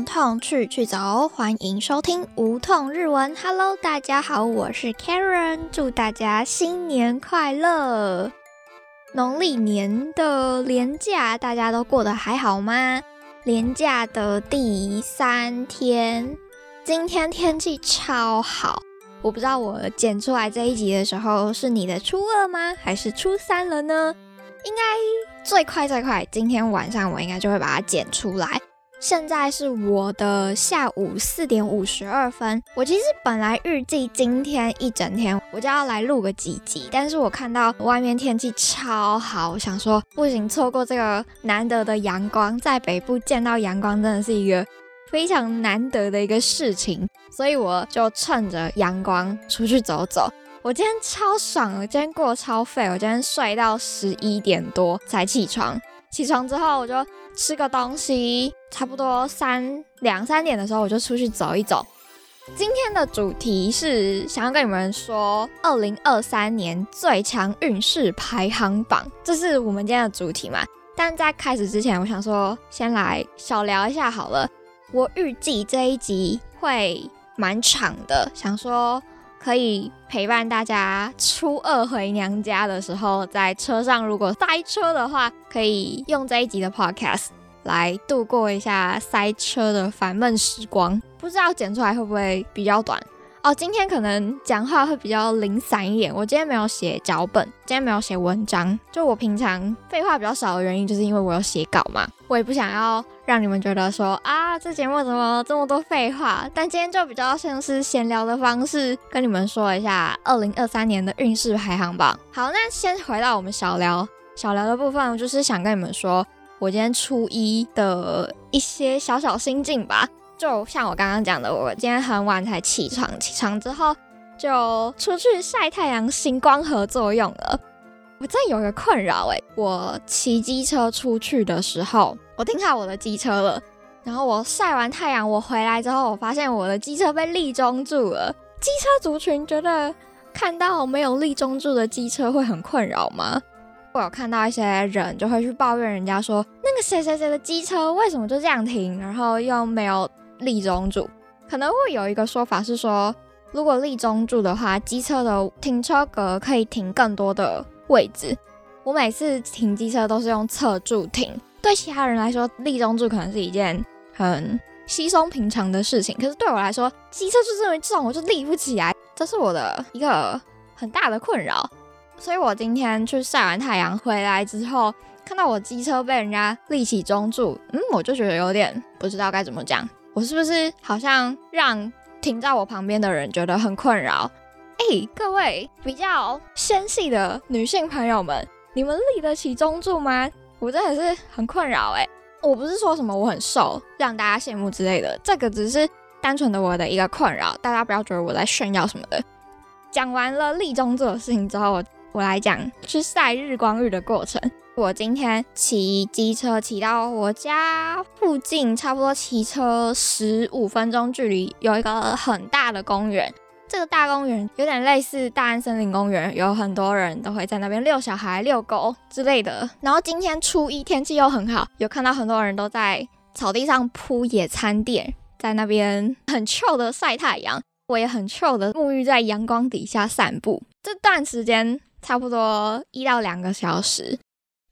痛痛去去走，欢迎收听无痛日文。Hello，大家好，我是 Karen，祝大家新年快乐！农历年的年假，大家都过得还好吗？年假的第三天，今天天气超好。我不知道我剪出来这一集的时候是你的初二吗？还是初三了呢？应该最快最快，今天晚上我应该就会把它剪出来。现在是我的下午四点五十二分。我其实本来预计今天一整天我就要来录个几集，但是我看到外面天气超好，我想说不行，错过这个难得的阳光，在北部见到阳光真的是一个非常难得的一个事情，所以我就趁着阳光出去走走。我今天超爽，我今天过得超废，我今天睡到十一点多才起床。起床之后我就吃个东西，差不多三两三点的时候我就出去走一走。今天的主题是想要跟你们说二零二三年最强运势排行榜，这是我们今天的主题嘛？但在开始之前，我想说先来小聊一下好了。我预计这一集会蛮长的，想说。可以陪伴大家初二回娘家的时候，在车上如果塞车的话，可以用这一集的 podcast 来度过一下塞车的烦闷时光。不知道剪出来会不会比较短？哦，今天可能讲话会比较零散一点。我今天没有写脚本，今天没有写文章。就我平常废话比较少的原因，就是因为我有写稿嘛。我也不想要让你们觉得说啊，这节目怎么这么多废话。但今天就比较像是闲聊的方式，跟你们说一下二零二三年的运势排行榜。好，那先回到我们小聊小聊的部分，我就是想跟你们说我今天初一的一些小小心境吧。就像我刚刚讲的，我今天很晚才起床，起床之后就出去晒太阳，行光合作用了。我真有一个困扰哎，我骑机车出去的时候，我停好我的机车了，然后我晒完太阳，我回来之后，我发现我的机车被立中住了。机车族群觉得看到没有立中住的机车会很困扰吗？我有看到一些人就会去抱怨人家说，那个谁谁谁的机车为什么就这样停，然后又没有。立中柱可能会有一个说法是说，如果立中柱的话，机车的停车格可以停更多的位置。我每次停机车都是用侧柱停，对其他人来说，立中柱可能是一件很稀松平常的事情。可是对我来说，机车就这么重，我就立不起来，这是我的一个很大的困扰。所以我今天去晒完太阳回来之后，看到我机车被人家立起中柱，嗯，我就觉得有点不知道该怎么讲。我是不是好像让停在我旁边的人觉得很困扰？哎，各位比较纤细的女性朋友们，你们立得起中柱吗？我真的是很困扰哎！我不是说什么我很瘦，让大家羡慕之类的，这个只是单纯的我的一个困扰，大家不要觉得我在炫耀什么的。讲完了立中柱的事情之后，我我来讲去晒日光浴的过程。我今天骑机车骑到我家附近，差不多骑车十五分钟距离，有一个很大的公园。这个大公园有点类似大安森林公园，有很多人都会在那边遛小孩、遛狗之类的。然后今天初一天气又很好，有看到很多人都在草地上铺野餐垫，在那边很 chill 的晒太阳。我也很 chill 的沐浴在阳光底下散步。这段时间差不多一到两个小时。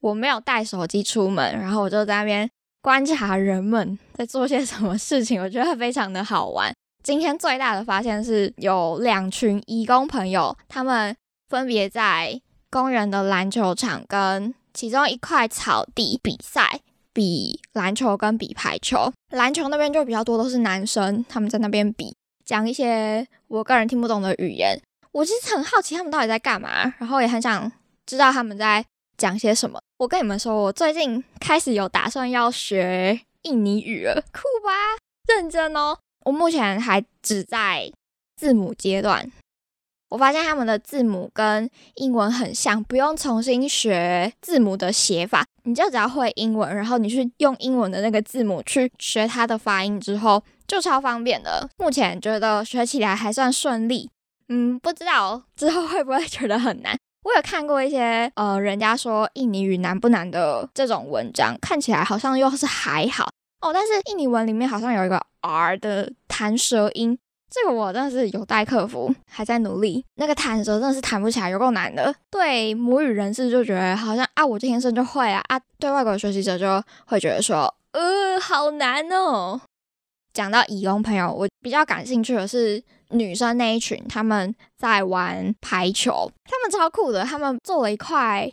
我没有带手机出门，然后我就在那边观察人们在做些什么事情，我觉得非常的好玩。今天最大的发现是有两群义工朋友，他们分别在公园的篮球场跟其中一块草地比赛，比篮球跟比排球。篮球那边就比较多都是男生，他们在那边比，讲一些我个人听不懂的语言。我其实很好奇他们到底在干嘛，然后也很想知道他们在。讲些什么？我跟你们说，我最近开始有打算要学印尼语了，酷吧？认真哦！我目前还只在字母阶段。我发现他们的字母跟英文很像，不用重新学字母的写法，你就只要会英文，然后你去用英文的那个字母去学它的发音之后，就超方便的。目前觉得学起来还算顺利，嗯，不知道之后会不会觉得很难。我有看过一些呃，人家说印尼语难不难的这种文章，看起来好像又是还好，哦，但是印尼文里面好像有一个 R 的弹舌音，这个我真的是有待克服，还在努力。那个弹舌真的是弹不起来，有够难的。对母语人士就觉得好像啊，我天生就会啊啊，对外国学习者就会觉得说，呃，好难哦。讲到义工朋友，我比较感兴趣的是女生那一群，他们在玩排球，他们超酷的，他们做了一块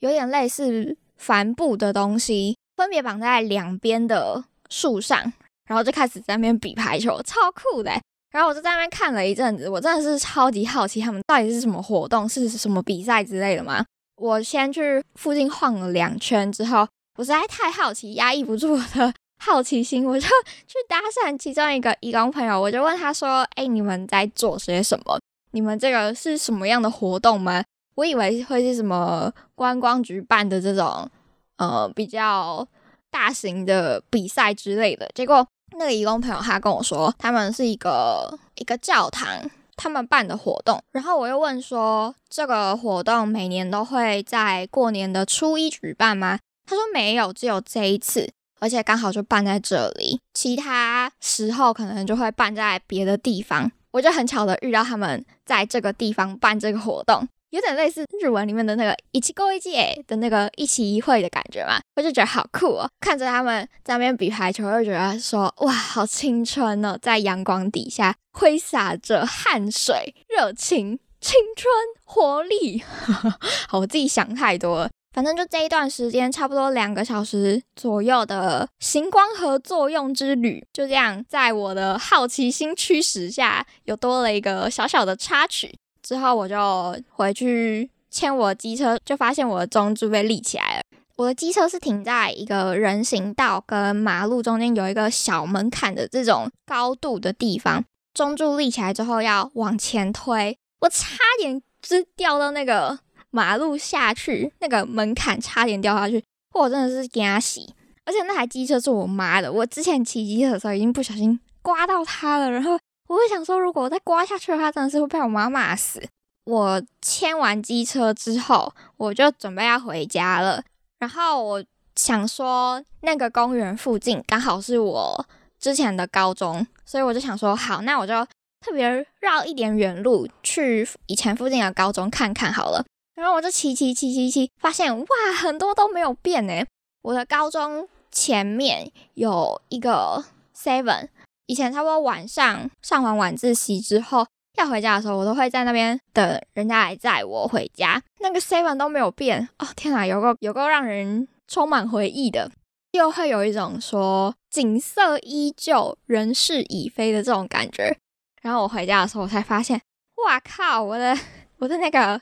有点类似帆布的东西，分别绑在两边的树上，然后就开始在那边比排球，超酷的。然后我就在那边看了一阵子，我真的是超级好奇他们到底是什么活动，是什么比赛之类的吗？我先去附近晃了两圈之后，我实在太好奇，压抑不住我的。好奇心，我就 去搭讪其中一个义工朋友，我就问他说：“哎，你们在做些什么？你们这个是什么样的活动吗？”我以为会是什么观光局办的这种呃比较大型的比赛之类的。结果那个义工朋友他跟我说，他们是一个一个教堂他们办的活动。然后我又问说：“这个活动每年都会在过年的初一举办吗？”他说：“没有，只有这一次。”而且刚好就办在这里，其他时候可能就会办在别的地方。我就很巧的遇到他们在这个地方办这个活动，有点类似日文里面的那个一起过一届的那个一期一会的感觉嘛。我就觉得好酷哦，看着他们在那边比排球，就觉得说哇，好青春哦，在阳光底下挥洒着汗水、热情、青春、活力。好，我自己想太多了。反正就这一段时间，差不多两个小时左右的行光合作用之旅，就这样在我的好奇心驱使下，又多了一个小小的插曲。之后我就回去牵我的机车，就发现我的中柱被立起来了。我的机车是停在一个人行道跟马路中间有一个小门槛的这种高度的地方，中柱立起来之后要往前推，我差点就掉到那个。马路下去那个门槛差点掉下去，我真的是给他洗。而且那台机车是我妈的，我之前骑机车的时候已经不小心刮到它了。然后我会想说，如果我再刮下去的话，真的是会被我妈骂死。我牵完机车之后，我就准备要回家了。然后我想说，那个公园附近刚好是我之前的高中，所以我就想说，好，那我就特别绕一点远路去以前附近的高中看看好了。然后我就骑骑骑骑骑，发现哇，很多都没有变呢。我的高中前面有一个 Seven，以前差不多晚上上完晚自习之后要回家的时候，我都会在那边等人家来载我回家。那个 Seven 都没有变哦，天哪，有个有个让人充满回忆的，又会有一种说景色依旧，人事已非的这种感觉。然后我回家的时候，我才发现，哇靠，我的我的那个。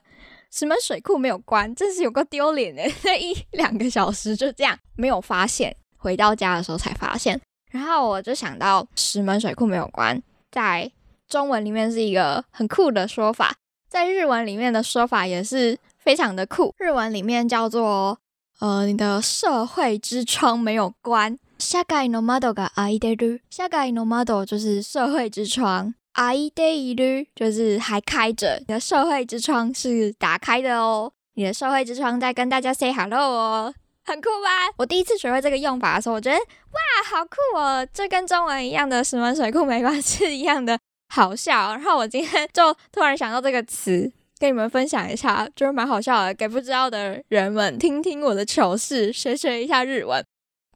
石门水库没有关，真是有个丢脸的。那一两个小时就这样没有发现，回到家的时候才发现。然后我就想到石门水库没有关，在中文里面是一个很酷的说法，在日文里面的说法也是非常的酷。日文里面叫做呃，你的社会之窗没有关。社会の窓が開いてる。社会の窓就是社会之窗。I day 日就是还开着，你的社会之窗是打开的哦。你的社会之窗在跟大家 say hello 哦， 很酷吧？我第一次学会这个用法的时候，我觉得哇，好酷哦！这跟中文一样的石门水库没关系一样的好笑。然后我今天就突然想到这个词，跟你们分享一下，就是蛮好笑的，给不知道的人们听听我的糗事，学学一下日文。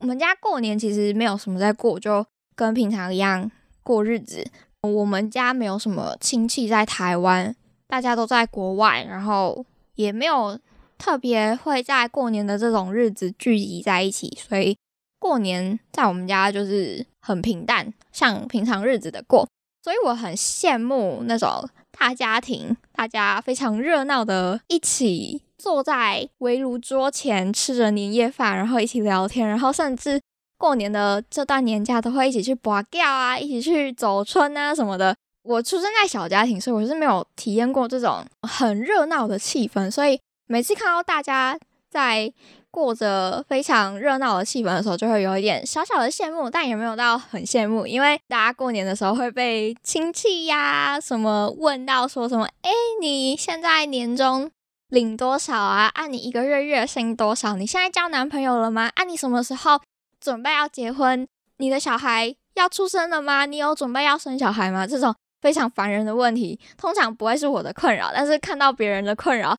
我们家过年其实没有什么在过，就跟平常一样过日子。我们家没有什么亲戚在台湾，大家都在国外，然后也没有特别会在过年的这种日子聚集在一起，所以过年在我们家就是很平淡，像平常日子的过。所以我很羡慕那种大家庭，大家非常热闹的，一起坐在围炉桌前吃着年夜饭，然后一起聊天，然后甚至。过年的这段年假都会一起去拔吊啊，一起去走春啊什么的。我出生在小家庭，所以我是没有体验过这种很热闹的气氛。所以每次看到大家在过着非常热闹的气氛的时候，就会有一点小小的羡慕，但也没有到很羡慕，因为大家过年的时候会被亲戚呀什么问到说什么，哎，你现在年终领多少啊？按你一个月月薪多少？你现在交男朋友了吗？按你什么时候？准备要结婚，你的小孩要出生了吗？你有准备要生小孩吗？这种非常烦人的问题，通常不会是我的困扰，但是看到别人的困扰，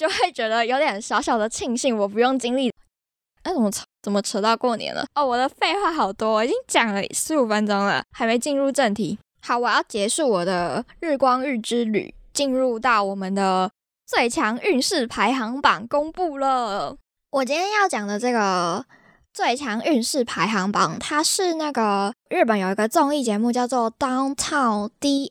就会觉得有点小小的庆幸，我不用经历。哎，怎么扯？怎么扯到过年了？哦，我的废话好多，我已经讲了十五分钟了，还没进入正题。好，我要结束我的日光日之旅，进入到我们的最强运势排行榜公布了。我今天要讲的这个最强运势排行榜，它是那个日本有一个综艺节目叫做《Downtown DX》。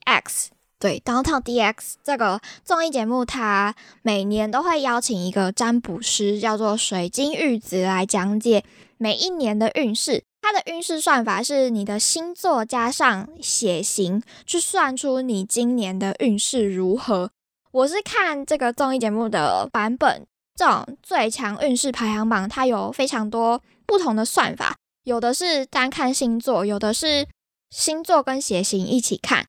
对，《Downtown DX》这个综艺节目，它每年都会邀请一个占卜师，叫做水晶玉子来讲解每一年的运势。它的运势算法是你的星座加上血型，去算出你今年的运势如何。我是看这个综艺节目的版本。这种最强运势排行榜，它有非常多不同的算法，有的是单看星座，有的是星座跟血型一起看，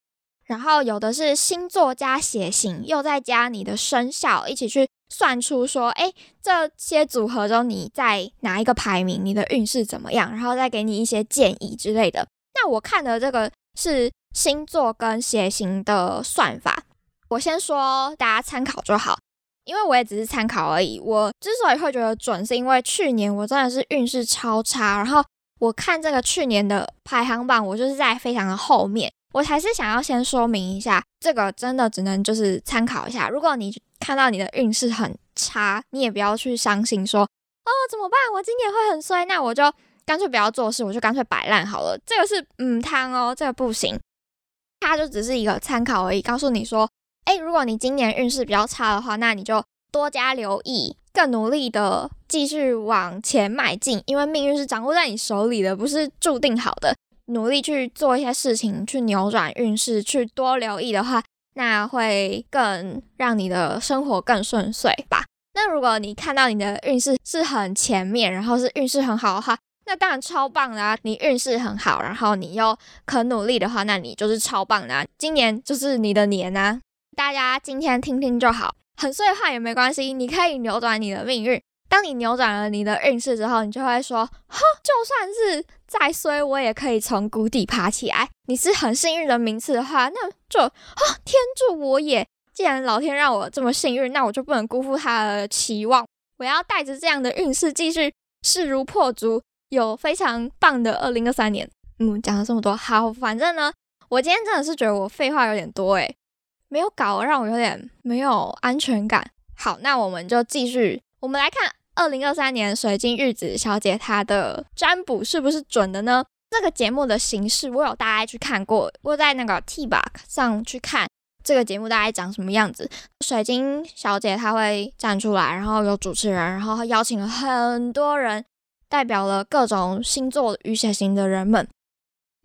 然后有的是星座加血型，又再加你的生肖一起去算出说，哎，这些组合中你在哪一个排名，你的运势怎么样，然后再给你一些建议之类的。那我看的这个是星座跟血型的算法，我先说大家参考就好。因为我也只是参考而已。我之所以会觉得准，是因为去年我真的是运势超差。然后我看这个去年的排行榜，我就是在非常的后面。我还是想要先说明一下，这个真的只能就是参考一下。如果你看到你的运势很差，你也不要去伤心，说哦怎么办？我今年会很衰，那我就干脆不要做事，我就干脆摆烂好了。这个是嗯汤哦，这个不行。它就只是一个参考而已，告诉你说。哎，如果你今年运势比较差的话，那你就多加留意，更努力的继续往前迈进，因为命运是掌握在你手里的，不是注定好的。努力去做一些事情，去扭转运势，去多留意的话，那会更让你的生活更顺遂吧。那如果你看到你的运势是很前面，然后是运势很好的话，那当然超棒啦！你运势很好，然后你又肯努力的话，那你就是超棒的。今年就是你的年啊！大家今天听听就好，很碎的话也没关系，你可以扭转你的命运。当你扭转了你的运势之后，你就会说：哈，就算是再衰，我也可以从谷底爬起来。你是很幸运的名次的话，那就啊，天助我也！既然老天让我这么幸运，那我就不能辜负他的期望。我要带着这样的运势继续势如破竹，有非常棒的二零二三年。嗯，讲了这么多，好，反正呢，我今天真的是觉得我废话有点多诶。没有搞，让我有点没有安全感。好，那我们就继续，我们来看二零二三年水晶玉子小姐她的占卜是不是准的呢？这个节目的形式我有大概去看过，我在那个 T Box 上去看这个节目大概长什么样子。水晶小姐她会站出来，然后有主持人，然后邀请了很多人，代表了各种星座与血型的人们。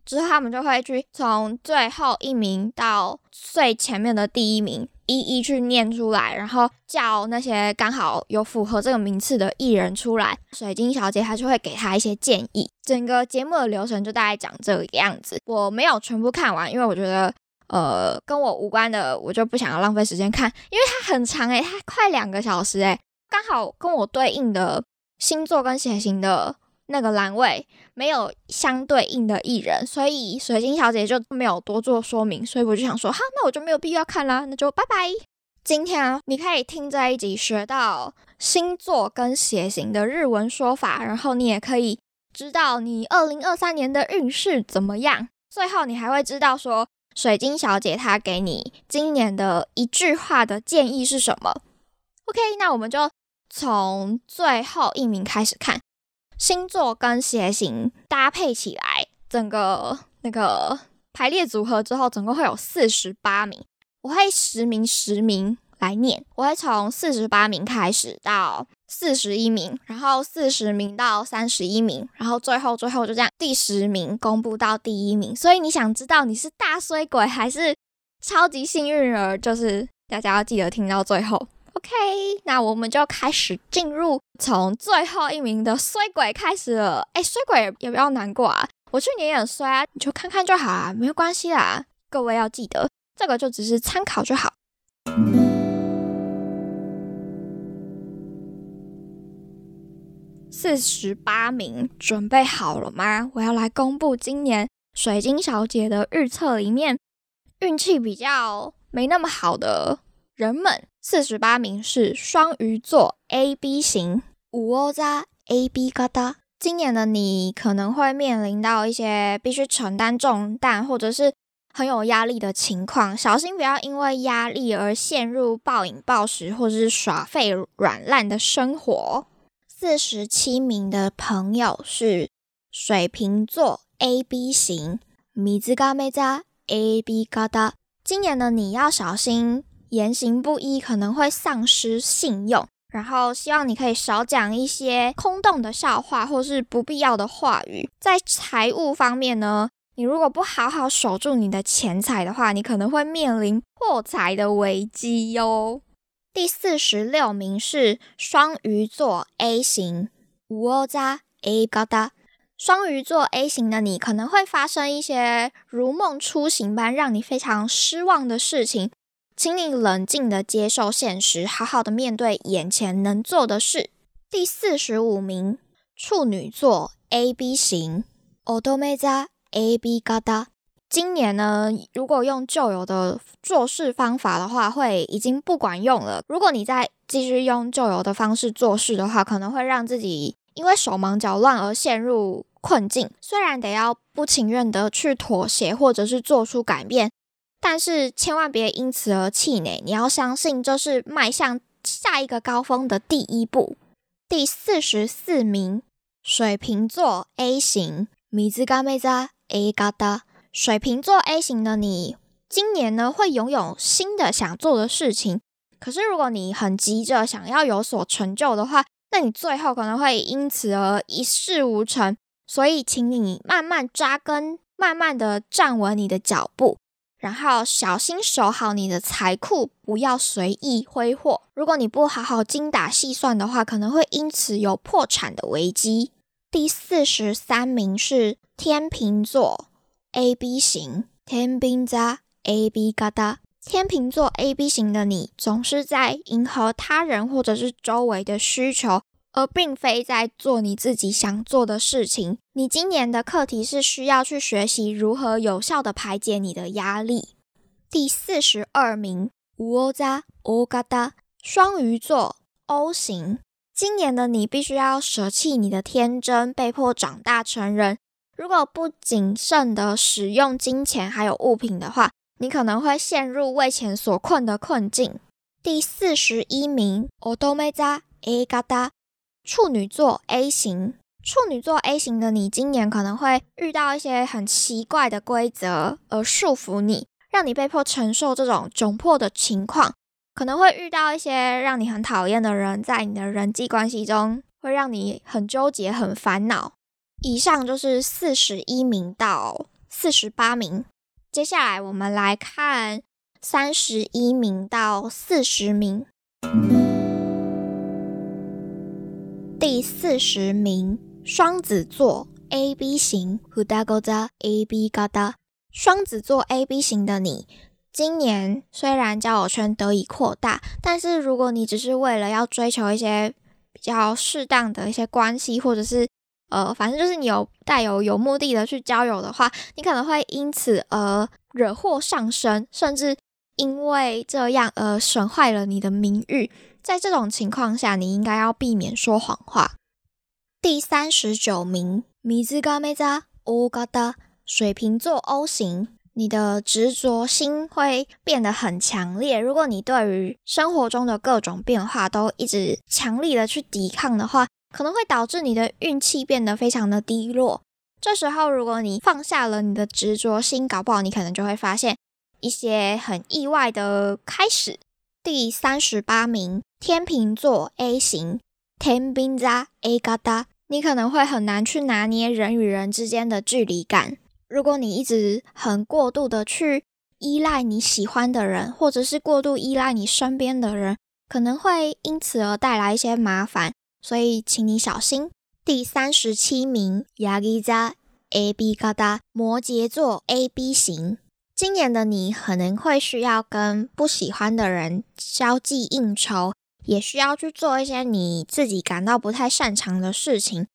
之后他们就会去从最后一名到最前面的第一名，一一去念出来，然后叫那些刚好有符合这个名次的艺人出来。水晶小姐她就会给他一些建议。整个节目的流程就大概长这个样子。我没有全部看完，因为我觉得呃跟我无关的，我就不想要浪费时间看，因为它很长诶，它快两个小时诶，刚好跟我对应的星座跟血型的。那个栏位没有相对应的艺人，所以水晶小姐就没有多做说明，所以我就想说，好，那我就没有必要看啦，那就拜拜。今天啊，你可以听这一集学到星座跟血型的日文说法，然后你也可以知道你二零二三年的运势怎么样。最后你还会知道说，水晶小姐她给你今年的一句话的建议是什么。OK，那我们就从最后一名开始看。星座跟血型搭配起来，整个那个排列组合之后，总共会有四十八名。我会十名十名来念，我会从四十八名开始到四十一名，然后四十名到三十一名，然后最后最后就这样，第十名公布到第一名。所以你想知道你是大衰鬼还是超级幸运儿，就是大家要记得听到最后。OK，那我们就开始进入从最后一名的衰鬼开始了。哎，衰鬼也不要难过啊，我去年也很衰啊，你就看看就好啊，没有关系啦。各位要记得，这个就只是参考就好。四十八名，准备好了吗？我要来公布今年水晶小姐的预测里面运气比较没那么好的人们。四十八名是双鱼座 A B 型，五欧扎 A B 嘎哒。今年的你可能会面临到一些必须承担重担，或者是很有压力的情况，小心不要因为压力而陷入暴饮暴食或者是耍废软烂的生活。四十七名的朋友是水瓶座 A B 型，米兹嘎梅扎 A B 嘎哒。今年的你要小心言行不一，可能会丧失信用。然后希望你可以少讲一些空洞的笑话或是不必要的话语。在财务方面呢，你如果不好好守住你的钱财的话，你可能会面临破财的危机哟。第四十六名是双鱼座 A 型，五欧扎 A 高达。双鱼座 A 型的你可能会发生一些如梦初醒般让你非常失望的事情，请你冷静的接受现实，好好的面对眼前能做的事。第四十五名处女座 A B 型，オドメザ A B 高达。今年呢，如果用旧有的做事方法的话，会已经不管用了。如果你再继续用旧有的方式做事的话，可能会让自己因为手忙脚乱而陷入困境。虽然得要不情愿的去妥协，或者是做出改变， 但是千万别因此而气馁。你要相信，这是迈向下一个高峰的第一步。第四十四名，水瓶座 A 型，米兹嘎梅扎 A 嘎达。水瓶座 A 型的你，今年呢会拥有新的想做的事情。可是如果你很急着想要有所成就的话，那你最后可能会因此而一事无成。所以，请你慢慢扎根，慢慢的站稳你的脚步，然后小心守好你的财库，不要随意挥霍。如果你不好好精打细算的话，可能会因此有破产的危机。第四十三名是天秤座。A B 型天秤座 A B 嘎哒，天秤座 A B 型的你，总是在迎合他人或者是周围的需求，而并非在做你自己想做的事情。你今年的课题是需要去学习如何有效的排解你的压力。第四十二名乌欧扎 O 嘎哒，双鱼座 O 型，今年的你必须要舍弃你的天真，被迫长大成人。如果不谨慎的使用金钱还有物品的话，你可能会陷入为钱所困的困境。第四十一名，オドメザ A 嘎达，处女座 A 型。 处女座 A 型的你，今年可能会遇到一些很奇怪的规则而束缚你，让你被迫承受这种窘迫的情况。可能会遇到一些让你很讨厌的人，在你的人际关系中，会让你很纠结、很烦恼。以上就是四十一名到四十八名，接下来我们来看三十一名到四十名。第四十名，双子座 A B 型，胡大勾扎 A B 嘎哒。双子座 A B 型的你，今年虽然交友圈得以扩大，但是如果你只是为了要追求一些比较适当的一些关系，或者是呃，反正就是你有带有有目的的去交友的话，你可能会因此而惹祸上身，甚至因为这样而损坏了你的名誉。在这种情况下，你应该要避免说谎话。第三十九名，米兹嘎梅扎欧嘎达，水瓶座 O 型，你的执着心会变得很强烈。如果你对于生活中的各种变化都一直强力的去抵抗的话，可能会导致你的运气变得非常的低落。这时候，如果你放下了你的执着心，搞不好你可能就会发现一些很意外的开始。第三十八名，天秤座 A 型，天秤座 A 嘎达，你可能会很难去拿捏人与人之间的距离感。如果你一直很过度的去依赖你喜欢的人，或者是过度依赖你身边的人，可能会因此而带来一些麻烦。所以，请你小心。第三十七名，亚吉扎 A B 嘎达，摩羯座 A B 型。今年的你可能会需要跟不喜欢的人交际应酬，也需要去做一些你自己感到不太擅长的事情。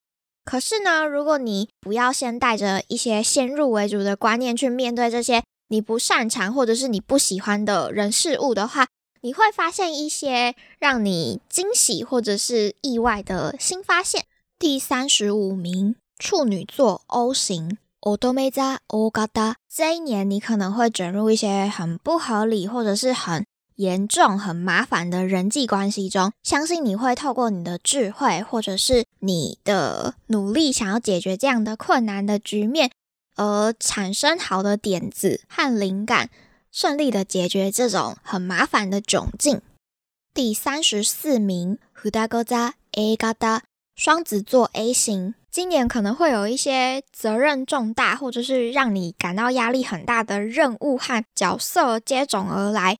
可是呢，如果你不要先带着一些先入为主的观念去面对这些你不擅长或者是你不喜欢的人事物的话，你会发现一些让你惊喜或者是意外的新发现。第三十五名，处女座 O 型。我都没在我嘎达。这一年，你可能会卷入一些很不合理或者是很严重、很麻烦的人际关系中。相信你会透过你的智慧，或者是你的努力，想要解决这样的困难的局面，而产生好的点子和灵感，顺利的解决这种很麻烦的窘境。第三十四名，胡大哥在 A 嘎达，双子座 A 型。今年可能会有一些责任重大，或者是让你感到压力很大的任务和角色接踵而来。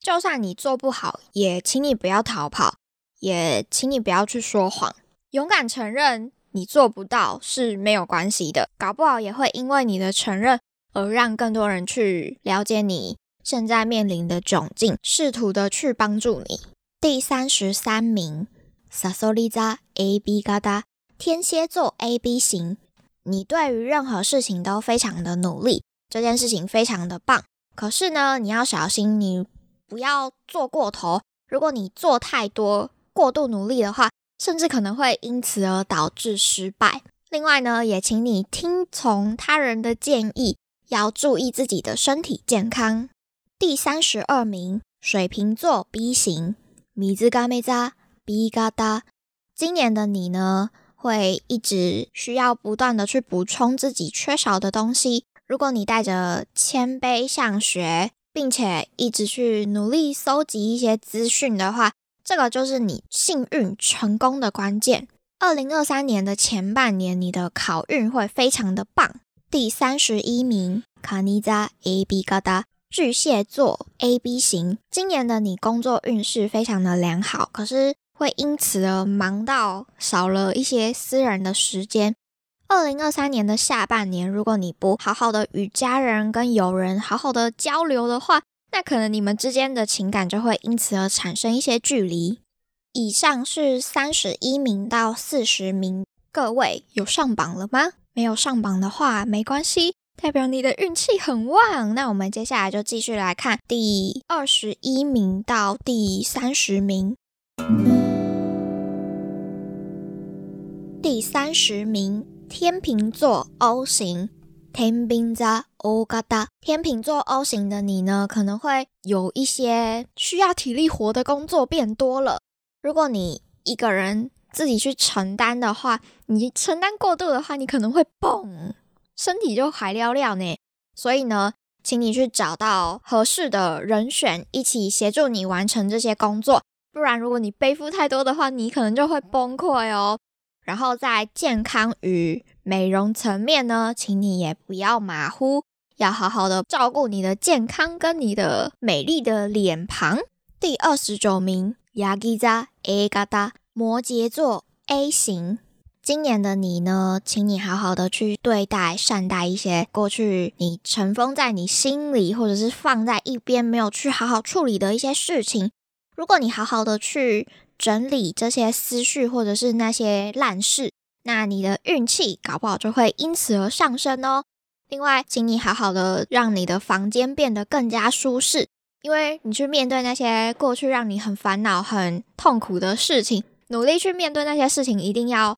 就算你做不好，也请你不要逃跑，也请你不要去说谎，勇敢承认你做不到是没有关系的。搞不好也会因为你的承认而让更多人去了解你现在面临的窘境，试图的去帮助你。第三十三名，萨索利扎 A B 嘎达。天蝎座 A B 型，你对于任何事情都非常的努力，这件事情非常的棒。可是呢，你要小心，你不要做过头。如果你做太多、过度努力的话，甚至可能会因此而导致失败。另外呢，也请你听从他人的建议，要注意自己的身体健康。第三十二名，水瓶座 B 型，米兹嘎梅扎 B 嘎达，今年的你呢？会一直需要不断的去补充自己缺少的东西。如果你带着谦卑向学，并且一直去努力搜集一些资讯的话，这个就是你幸运成功的关键。二零二三年的前半年，你的考运会非常的棒。第三十一名，卡尼扎 A B 嘎达巨蟹座 A B 型，今年的你工作运势非常的良好，可是。会因此而忙到少了一些私人的时间。二零二三年的下半年，如果你不好好的与家人跟友人好好的交流的话，那可能你们之间的情感就会因此而产生一些距离。以上是三十一名到四十名，各位有上榜了吗？没有上榜的话没关系，代表你的运气很旺。那我们接下来就继续来看第二十一名到第三十名。第三十名，天秤座 O 型，天秤座 O 嘎达。天秤座 O 型的你呢，可能会有一些需要体力活的工作变多了。如果你一个人自己去承担的话，你承担过度的话，你可能会嘣，身体就海尿尿呢。所以呢，请你去找到合适的人选，一起协助你完成这些工作。不然，如果你背负太多的话，你可能就会崩溃哦。然后在健康与美容层面呢，请你也不要马虎，要好好的照顾你的健康跟你的美丽的脸庞。第二十九名，亚吉扎 A 嘎达摩羯座 A 型，今年的你呢，请你好好的去对待、善待一些过去你尘封在你心里，或者是放在一边没有去好好处理的一些事情。如果你好好的去整理这些思绪，或者是那些烂事，那你的运气搞不好就会因此而上升哦。另外，请你好好的让你的房间变得更加舒适，因为你去面对那些过去让你很烦恼、很痛苦的事情，努力去面对那些事情，一定要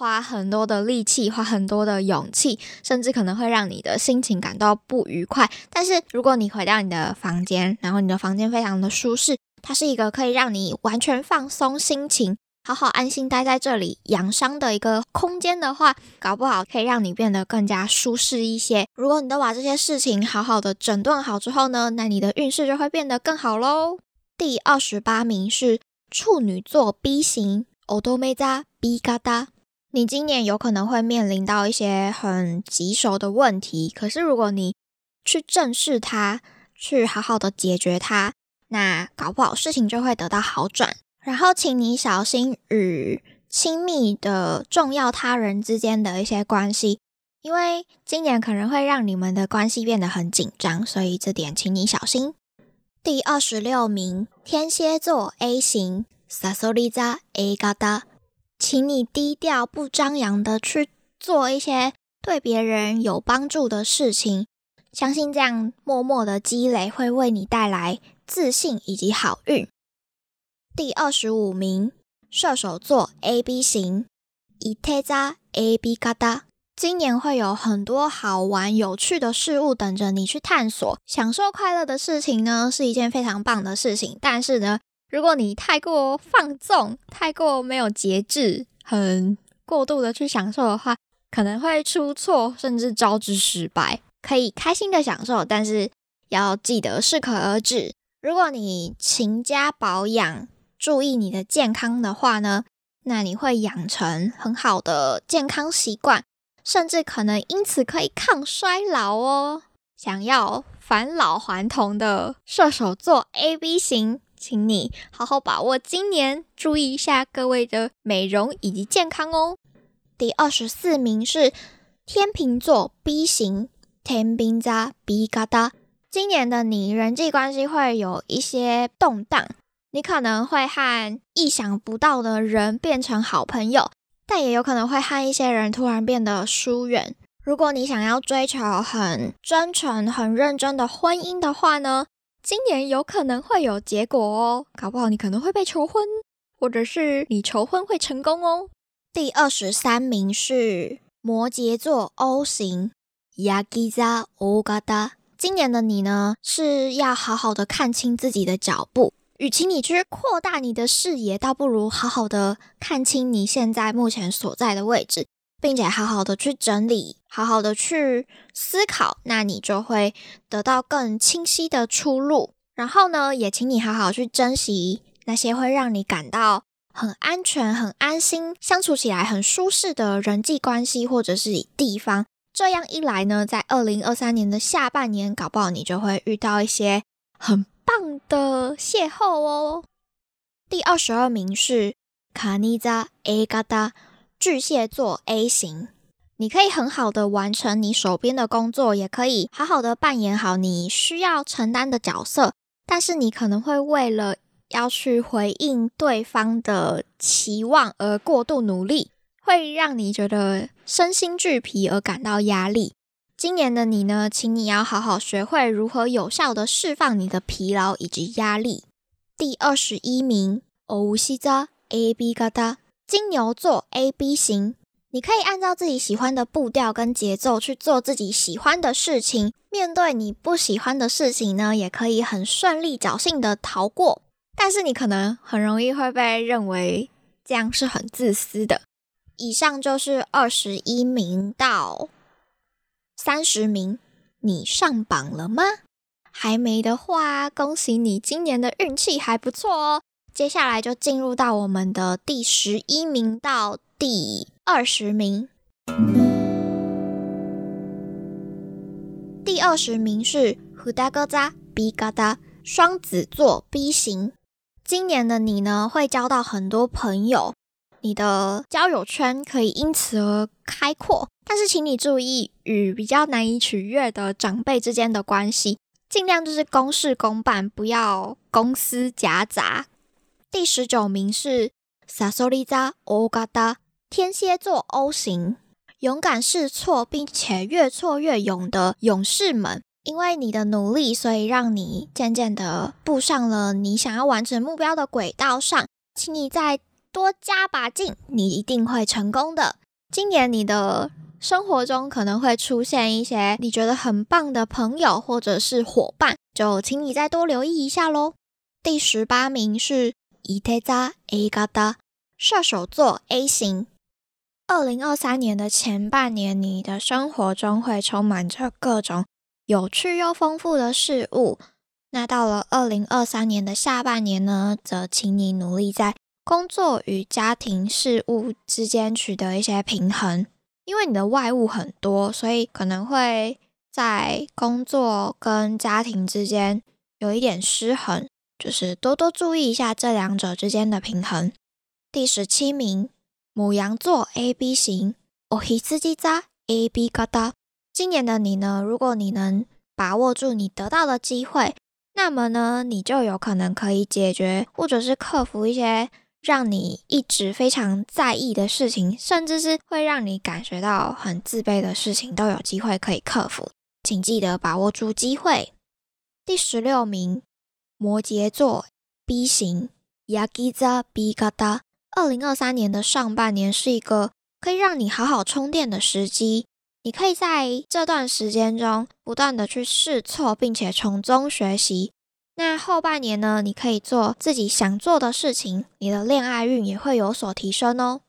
花很多的力气，花很多的勇气，甚至可能会让你的心情感到不愉快。但是，如果你回到你的房间，然后你的房间非常的舒适。它是一个可以让你完全放松心情、好好安心待在这里养伤的一个空间的话，搞不好可以让你变得更加舒适一些。如果你都把这些事情好好的整顿好之后呢，那你的运势就会变得更好喽。第二十八名是处女座 B 型，欧多梅扎 B 嘎达。你今年有可能会面临到一些很棘手的问题，可是如果你去正视它，去好好的解决它。那搞不好事情就会得到好转，然后请你小心与亲密的重要他人之间的一些关系，因为今年可能会让你们的关系变得很紧张，所以这点请你小心。第二十六名，天蝎座 A 型，萨索利扎 A 嘎达，请你低调不张扬的去做一些对别人有帮助的事情，相信这样默默的积累会为你带来自信以及好运。第二十五名，射手座 A B 型，伊特扎 A B 嘎达。今年会有很多好玩、有趣的事物等着你去探索，享受快乐的事情呢，是一件非常棒的事情。但是呢，如果你太过放纵、太过没有节制、很过度的去享受的话，可能会出错，甚至招致失败。可以开心的享受，但是要记得适可而止。如果你勤加保养，注意你的健康的话呢，那你会养成很好的健康习惯。甚至可能因此可以抗衰老哦。想要返老还童的射手座 A B 型，请你好好把握今年，注意一下各位的美容以及健康哦。第二十四名是天秤座 B 型，天秤座 B 嘎达。今年的你人际关系会有一些动荡，你可能会和意想不到的人变成好朋友。但也有可能会和一些人突然变得疏远。如果你想要追求很真诚、很认真的婚姻的话呢，今年有可能会有结果哦。搞不好你可能会被求婚，或者是你求婚会成功哦。第二十三名是摩羯座 O 型，Yagiza Ogata。今年的你呢，是要好好的看清自己的脚步。与其你去扩大你的视野，倒不如好好的看清你现在目前所在的位置，并且好好的去整理，好好的去思考，那你就会得到更清晰的出路。然后呢，也请你好好去珍惜那些会让你感到很安全、很安心、相处起来很舒适的人际关系或者是地方。这样一来呢，在二零二三年的下半年，搞不好你就会遇到一些很。棒的邂逅哦！第二十二名是卡尼扎 A 嘎达巨蟹座 A 型，你可以很好的完成你手边的工作，也可以好好的扮演好你需要承担的角色。但是你可能会为了要去回应对方的期望而过度努力，会让你觉得身心俱疲而感到压力。今年的你呢，请你要好好学会如何有效的释放你的疲劳以及压力。第二十一名，欧西扎 A B 嘎达金牛座 A B 型，你可以按照自己喜欢的步调跟节奏去做自己喜欢的事情。面对你不喜欢的事情呢，也可以很顺利侥幸的逃过。但是你可能很容易会被认为这样是很自私的。以上就是二十一名到。三十名，你上榜了吗？还没的话，恭喜你，今年的运气还不错哦。接下来就进入到我们的第十一名到第二十名。第二十名是胡大哥扎 B 嘎达双子座 B 型。今年的你呢，会交到很多朋友。你的交友圈可以因此而开阔，但是请你注意与比较难以取悦的长辈之间的关系，尽量就是公事公办，不要公私夹杂。第十九名是萨索利扎欧嘎达天蝎座 O 型，勇敢试错并且越挫越勇的勇士们，因为你的努力，所以让你渐渐的步上了你想要完成目标的轨道上，请你再。多加把劲，你一定会成功的。今年你的生活中可能会出现一些你觉得很棒的朋友或者是伙伴，就请你再多留意一下喽。第十八名是伊特扎 A 嘎达射手座 A 型。二零二三年的前半年，你的生活中会充满着各种有趣又丰富的事物。那到了二零二三年的下半年呢，则请你努力在。工作与家庭事务之间取得一些平衡，因为你的外务很多，所以可能会在工作跟家庭之间有一点失衡，就是多多注意一下这两者之间的平衡。第十七名，母羊座 A B 型，哦嘿自己扎 A B 嘎达。今年的你呢，如果你能把握住你得到的机会，那么呢，你就有可能可以解决或者是克服一些。让你一直非常在意的事情，甚至是会让你感觉到很自卑的事情，都有机会可以克服。请记得把握住机会。第十六名，摩羯座 B 型，Yagiza B 嘎达。二零二三年的上半年是一个可以让你好好充电的时机。你可以在这段时间中不断的去试错，并且从中学习。那后半年呢？你可以做自己想做的事情，你的恋爱运也会有所提升哦。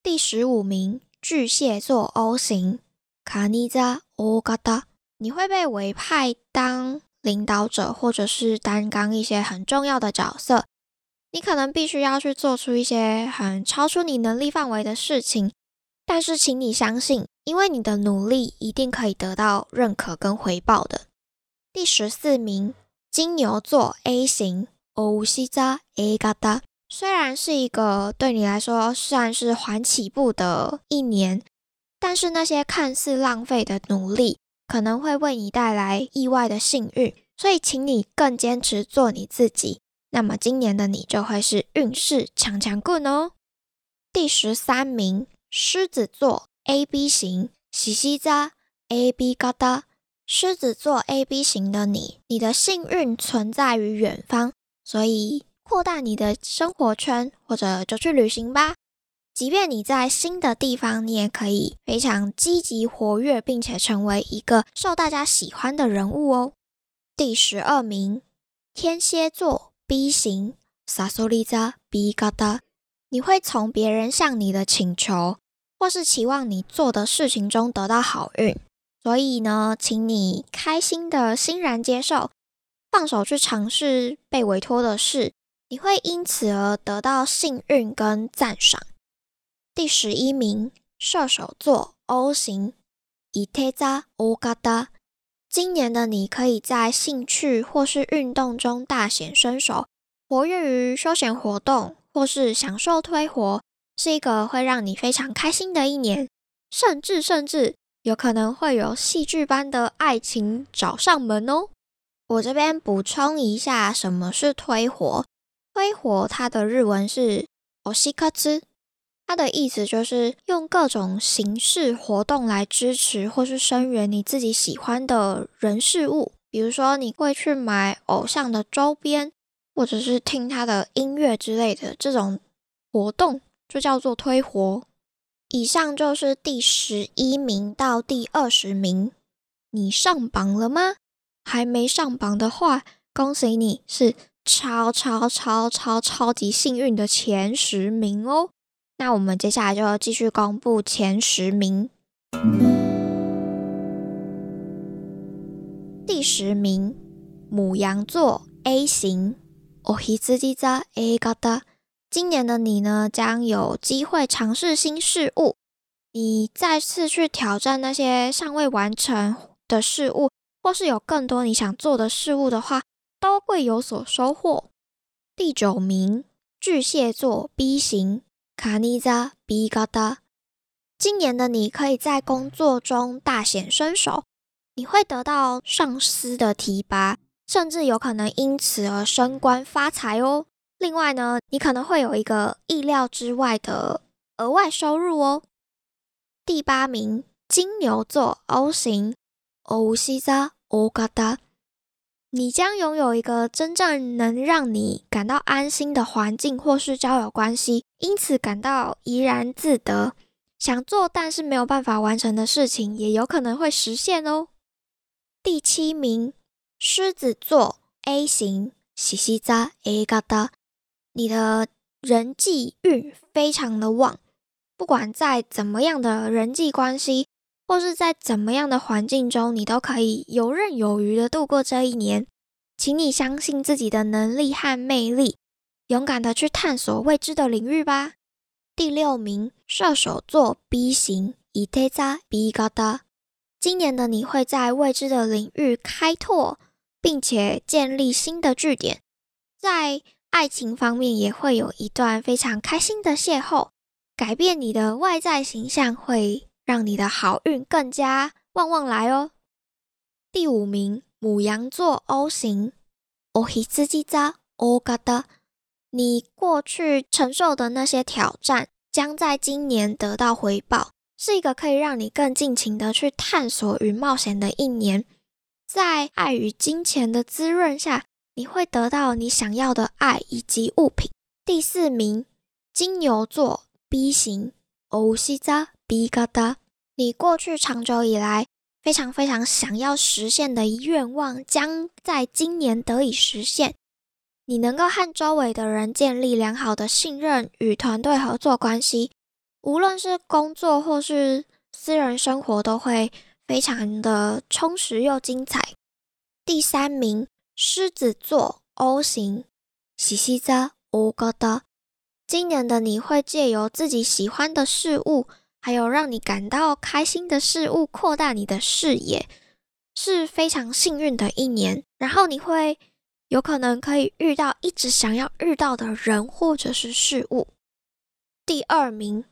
第十五名，巨蟹座 O 型，卡尼扎 O 嘎达，你会被委派当领导者，或者是担纲一些很重要的角色。你可能必须要去做出一些很超出你能力范围的事情，但是请你相信，因为你的努力一定可以得到认可跟回报的。第十四名。金牛座 A 型，欧西扎 A 嘎达，虽然是一个对你来说算是缓起步的一年，但是那些看似浪费的努力，可能会为你带来意外的幸运，所以请你更坚持做你自己，那么今年的你就会是运势强强棍哦。第十三名，狮子座 A B 型，西西扎 A B 嘎达。狮子座 A B 型的你，你的幸运存在于远方，所以扩大你的生活圈，或者就去旅行吧。即便你在新的地方，你也可以非常积极活跃，并且成为一个受大家喜欢的人物哦。第十二名，天蝎座 B 型，萨索利扎 B 嘎达，你会从别人向你的请求，或是期望你做的事情中得到好运。所以呢，请你开心的欣然接受，放手去尝试被委托的事，你会因此而得到幸运跟赞赏。第十一名，射手座 O 型，伊特扎欧嘎达。今年的你可以在兴趣或是运动中大显身手，活跃于休闲活动或是享受推活，是一个会让你非常开心的一年，甚至甚至。有可能会有戏剧般的爱情找上门哦。我这边补充一下，什么是推活？推活它的日文是オシカツ它的意思就是用各种形式活动来支持或是声援你自己喜欢的人事物。比如说，你会去买偶像的周边，或者是听他的音乐之类的，这种活动就叫做推活。以上就是第十一名到第二十名，你上榜了吗？还没上榜的话，恭喜你是超超超超超级幸运的前十名哦。那我们接下来就继续公布前十名。第十名，母羊座 A 型，おひつじ座 A 型。今年的你呢，将有机会尝试新事物。你再次去挑战那些尚未完成的事物，或是有更多你想做的事物的话，都会有所收获。第九名，巨蟹座 B 型， 卡尼扎比嘎达。今年的你可以在工作中大显身手，你会得到上司的提拔，甚至有可能因此而升官发财哦。另外呢，你可能会有一个意料之外的额外收入哦。第八名，金牛座 O 型，O 西扎 O 嘎达，你将拥有一个真正能让你感到安心的环境或是交友关系，因此感到怡然自得。想做但是没有办法完成的事情，也有可能会实现哦。第七名，狮子座 A 型，西西扎 A 嘎达。你的人际运非常的旺，不管在怎么样的人际关系，或是在怎么样的环境中，你都可以游刃有余的度过这一年。请你相信自己的能力和魅力，勇敢的去探索未知的领域吧。第六名，射手座 B 型，伊特扎 B 高达。今年的你会在未知的领域开拓，并且建立新的据点，在。爱情方面也会有一段非常开心的邂逅，改变你的外在形象，会让你的好运更加旺旺来哦。第五名，母羊座 O 型，O 希兹基扎 O 嘎达，你过去承受的那些挑战，将在今年得到回报，是一个可以让你更尽情的去探索与冒险的一年。在爱与金钱的滋润下，你会得到你想要的爱以及物品。第四名，金牛座 B 型，欧西扎 B 嘎达。你过去长久以来非常非常想要实现的愿望，将在今年得以实现。你能够和周围的人建立良好的信任与团队合作关系，无论是工作或是私人生活，都会非常的充实又精彩。第三名，狮子座 O 型，喜西泽 O 哥的。今年的你会借由自己喜欢的事物，还有让你感到开心的事物，扩大你的视野，是非常幸运的一年。然后你会。有可能可以遇到一直想要遇到的人或者是事物。第二名，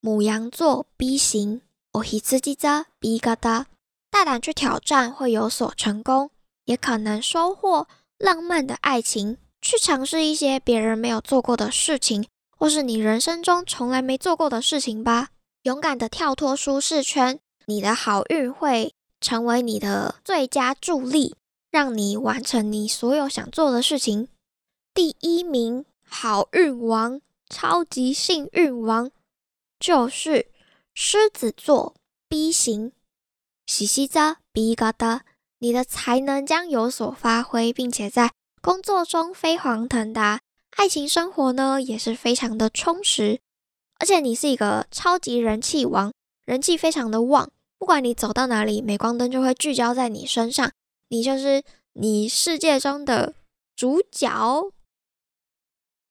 母羊座 B 型，我一次记着 B 嘎哒，大胆去挑战会有所成功，也可能收获浪漫的爱情。去尝试一些别人没有做过的事情，或是你人生中从来没做过的事情吧。勇敢的跳脱舒适圈，你的好运会成为你的最佳助力。让你完成你所有想做的事情。第一名，好运王，超级幸运王，就是狮子座 B 型。西西扎 B 嘎哒，你的才能将有所发挥，并且在工作中飞黄腾达，爱情生活呢也是非常的充实。而且你是一个超级人气王，人气非常的旺，不管你走到哪里，镁光灯就会聚焦在你身上。你就是你世界中的主角。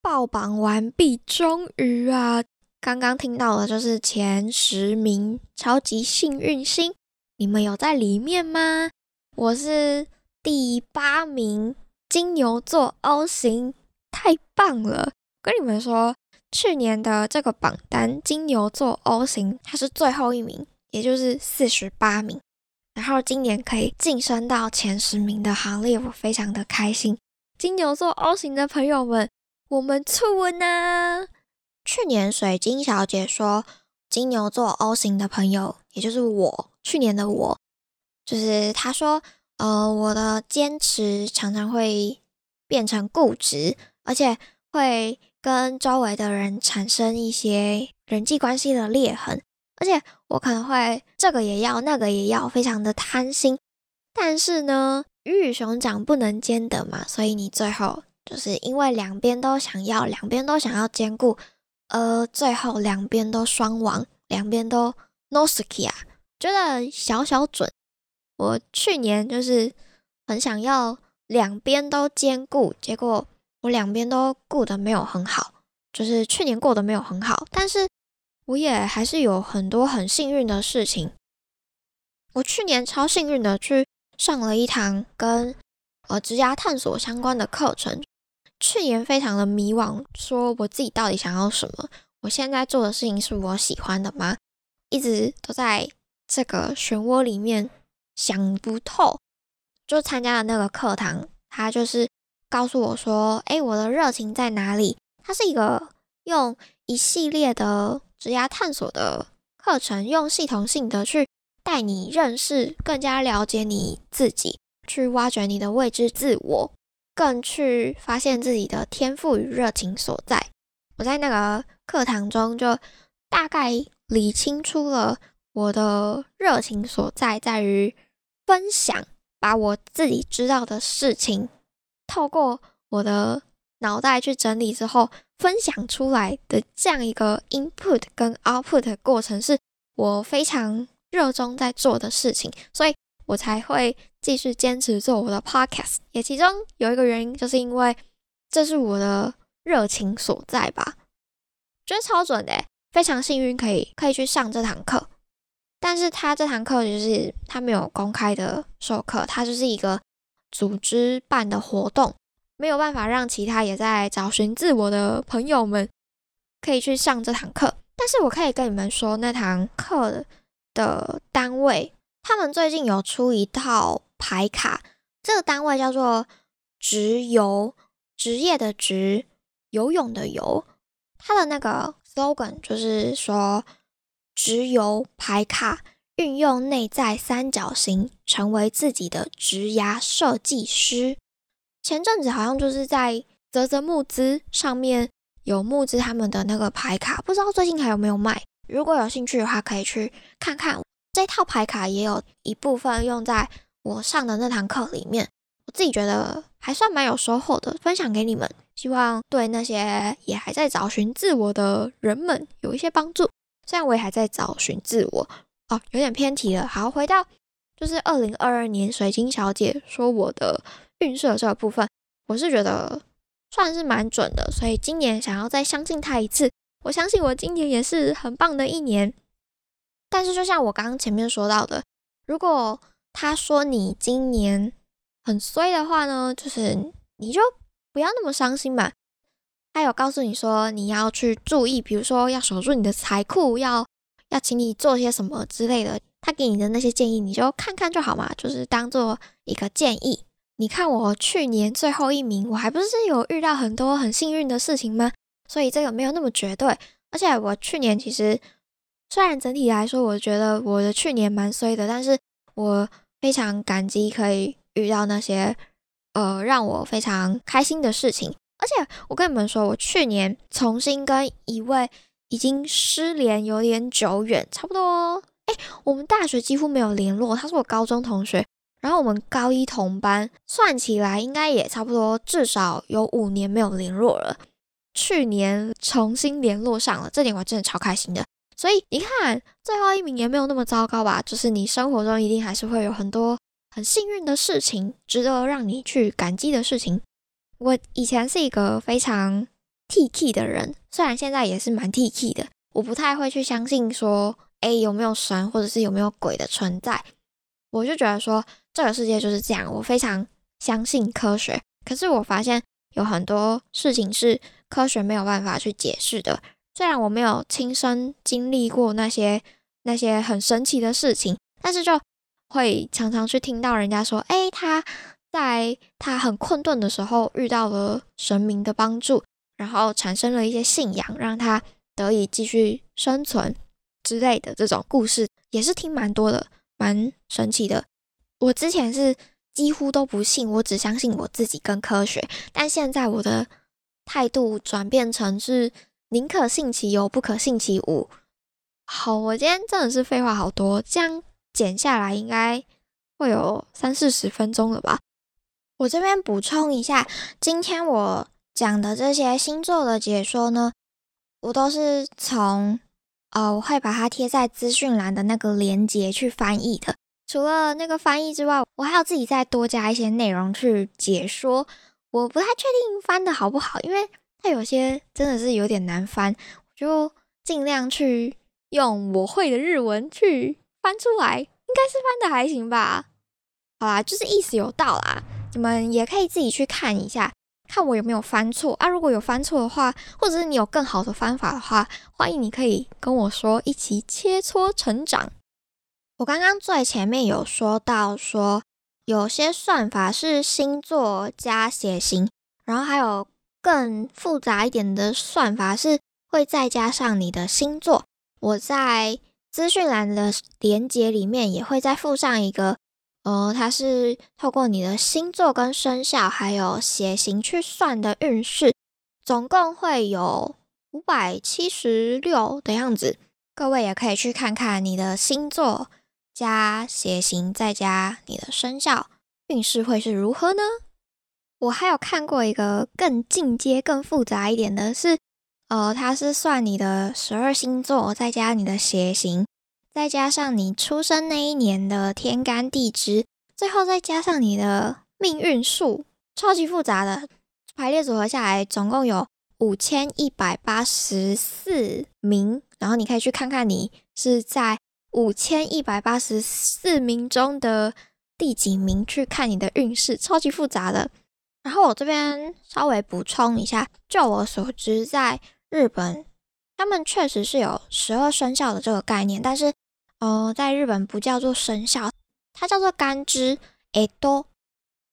爆榜完毕，终于啊！刚刚听到的就是前十名超级幸运星，你们有在里面吗？我是第八名，金牛座 O 型，太棒了！跟你们说，去年的这个榜单，金牛座 O 型它是最后一名，也就是四十八名。然后今年可以晋升到前十名的行列，我非常的开心。金牛座 O 型的朋友们，我们促温呢！去年水晶小姐说，金牛座 O 型的朋友，也就是我，去年的我，就是她说，呃，我的坚持常常会变成固执，而且会跟周围的人产生一些人际关系的裂痕。而且我可能会这个也要，那个也要，非常的贪心。但是呢，鱼与熊掌不能兼得嘛，所以你最后就是因为两边都想要，两边都想要兼顾，呃，最后两边都双亡，两边都 no ski 啊，觉得小小准。我去年就是很想要两边都兼顾，结果我两边都顾得没有很好，就是去年过得没有很好，但是。我也还是有很多很幸运的事情。我去年超幸运的去上了一堂跟呃职涯探索相关的课程。去年非常的迷惘，说我自己到底想要什么？我现在做的事情是我喜欢的吗？一直都在这个漩涡里面想不透。就参加了那个课堂，他就是告诉我说：“哎，我的热情在哪里？”它是一个用一系列的。职涯探索的课程，用系统性的去带你认识、更加了解你自己，去挖掘你的未知自我，更去发现自己的天赋与热情所在。我在那个课堂中就大概理清出了我的热情所在，在于分享，把我自己知道的事情透过我的脑袋去整理之后。分享出来的这样一个 input 跟 output 的过程，是我非常热衷在做的事情，所以我才会继续坚持做我的 podcast。也其中有一个原因，就是因为这是我的热情所在吧。觉得超准的，非常幸运可以可以去上这堂课。但是他这堂课就是他没有公开的授课，他就是一个组织办的活动。没有办法让其他也在找寻自我的朋友们可以去上这堂课，但是我可以跟你们说，那堂课的单位，他们最近有出一套牌卡，这个单位叫做“职游”，职业的职，游泳的游，它的那个 slogan 就是说，直邮牌卡，运用内在三角形，成为自己的职涯设计师。前阵子好像就是在泽泽募资上面有募资他们的那个牌卡，不知道最近还有没有卖。如果有兴趣的话，可以去看看。这套牌卡也有一部分用在我上的那堂课里面，我自己觉得还算蛮有收获的，分享给你们，希望对那些也还在找寻自我的人们有一些帮助。虽然我也还在找寻自我，哦，有点偏题了。好，回到就是二零二二年水晶小姐说我的运势的这个部分，我是觉得算是蛮准的，所以今年想要再相信他一次。我相信我今年也是很棒的一年，但是就像我刚刚前面说到的，如果他说你今年很衰的话呢，就是你就不要那么伤心嘛。他有告诉你说你要去注意，比如说要守住你的财库，要要请你做些什么之类的。他给你的那些建议，你就看看就好嘛，就是当做一个建议。你看我去年最后一名，我还不是有遇到很多很幸运的事情吗？所以这个没有那么绝对，而且我去年其实虽然整体来说，我觉得我的去年蛮衰的，但是我非常感激可以遇到那些呃让我非常开心的事情。而且我跟你们说，我去年重新跟一位已经失联有点久远，差不多哎，我们大学几乎没有联络，他是我高中同学，然后我们高一同班，算起来应该也差不多至少有五年没有联络了。去年重新联络上了，这点我真的超开心的。所以你看，最后一名也没有那么糟糕吧？就是你生活中一定还是会有很多很幸运的事情，值得让你去感激的事情。我以前是一个非常 T K 的人，虽然现在也是蛮 T K 的，我不太会去相信说，哎，有没有神或者是有没有鬼的存在。我就觉得说，这个世界就是这样，我非常相信科学。可是我发现有很多事情是。科学没有办法去解释的。虽然我没有亲身经历过那些那些很神奇的事情，但是就会常常去听到人家说：“哎，他在他很困顿的时候遇到了神明的帮助，然后产生了一些信仰，让他得以继续生存之类的这种故事，也是听蛮多的，蛮神奇的。我之前是几乎都不信，我只相信我自己跟科学，但现在我的。态度转变成是宁可信其有，不可信其无。好，我今天真的是废话好多，这样剪下来应该会有三四十分钟了吧？我这边补充一下，今天我讲的这些星座的解说呢，我都是从呃，我会把它贴在资讯栏的那个链接去翻译的。除了那个翻译之外，我还要自己再多加一些内容去解说。我不太确定翻的好不好，因为它有些真的是有点难翻，我就尽量去用我会的日文去翻出来，应该是翻的还行吧。好啦，就是意思有到啦，你们也可以自己去看一下，看我有没有翻错啊。如果有翻错的话，或者是你有更好的方法的话，欢迎你可以跟我说，一起切磋成长。我刚刚最前面有说到说。有些算法是星座加血型，然后还有更复杂一点的算法是会再加上你的星座。我在资讯栏的连接里面也会再附上一个，呃，它是透过你的星座跟生肖还有血型去算的运势，总共会有五百七十六的样子。各位也可以去看看你的星座。加血型再加你的生肖运势会是如何呢？我还有看过一个更进阶、更复杂一点的，是呃，它是算你的十二星座，再加你的血型，再加上你出生那一年的天干地支，最后再加上你的命运数，超级复杂的排列组合下来，总共有五千一百八十四名。然后你可以去看看你是在。五千一百八十四名中的第几名？去看你的运势，超级复杂的。然后我这边稍微补充一下，就我所知，在日本，他们确实是有十二生肖的这个概念，但是，呃，在日本不叫做生肖，它叫做干支，诶多，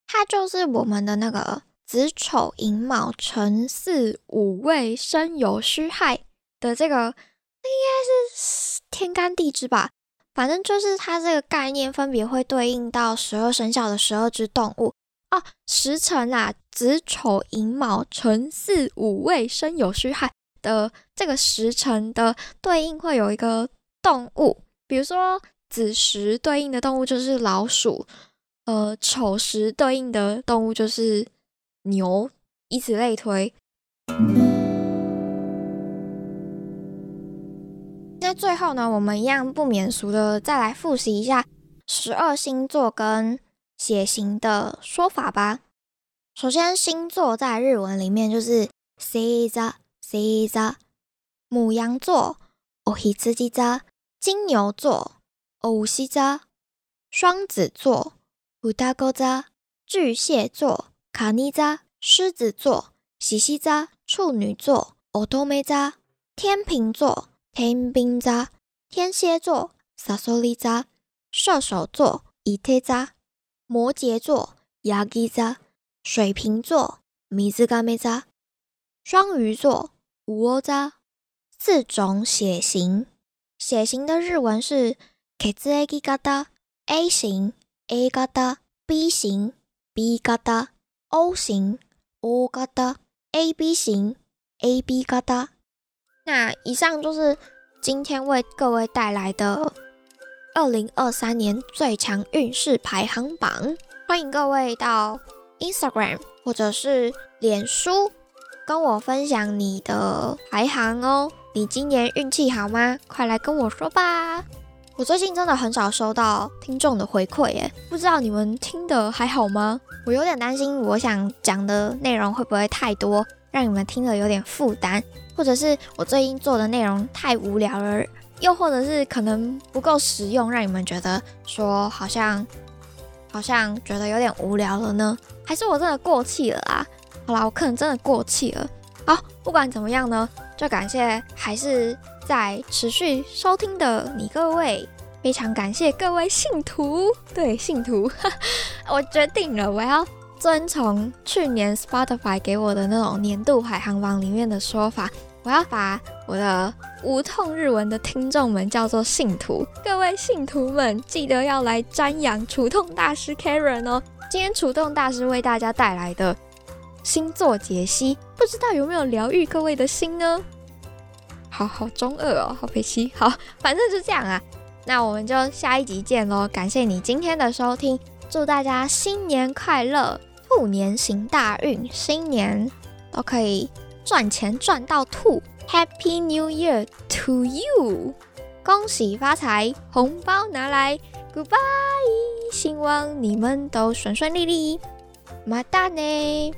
它就是我们的那个子丑寅卯辰巳午未申酉戌亥的这个，应该是天干地支吧。反正就是它这个概念分别会对应到十二生肖的十二只动物哦。时辰啊，子丑寅卯辰巳午未申酉戌亥的这个时辰的对应会有一个动物，比如说子时对应的动物就是老鼠，呃，丑时对应的动物就是。牛，以此类推。那最后呢，我们一样不免俗的再来复习一下十二星座跟血型的说法吧。首先，星座在日文里面就是 C 座，C 座，母羊座 o h i z u 座，金牛座 o s 座，双子座 Utago 座，巨蟹座。卡尼扎，狮子座；喜西扎，处女座；奥多梅扎，天秤座；天兵扎，天蝎座；萨索利扎，射手座；伊特扎，摩羯座；亚基扎，水瓶座；米兹嘎梅扎，双鱼座；乌欧扎。四种血型，血型的日文是 K Z A G 嘎达，A 型 A 嘎达，B 型 B 嘎达。O 型 O 嘎哒，A B 型 A B 嘎哒。那以上就是今天为各位带来的二零二三年最强运势排行榜。欢迎各位到 Instagram 或者是脸书跟我分享你的排行哦。你今年运气好吗？快来跟我说吧。我最近真的很少收到听众的回馈，耶，不知道你们听的还好吗？我有点担心，我想讲的内容会不会太多，让你们听了有点负担，或者是我最近做的内容太无聊了，又或者是可能不够实用，让你们觉得说好像好像觉得有点无聊了呢？还是我真的过气了啊？好啦，我可能真的过气了。好，不管怎么样呢，就感谢还是。在持续收听的你各位，非常感谢各位信徒。对，信徒，我决定了，我要遵从去年 Spotify 给我的那种年度排行榜里面的说法，我要把我的无痛日文的听众们叫做信徒。各位信徒们，记得要来瞻仰楚痛大师 Karen 哦。今天楚痛大师为大家带来的星座解析，不知道有没有疗愈各位的心呢？好好中二哦，好悲戚。好，反正就这样啊。那我们就下一集见喽。感谢你今天的收听，祝大家新年快乐，兔年行大运，新年都可以赚钱赚到吐。Happy New Year to you，恭喜发财，红包拿来。Goodbye，希望你们都顺顺利利。马达呢？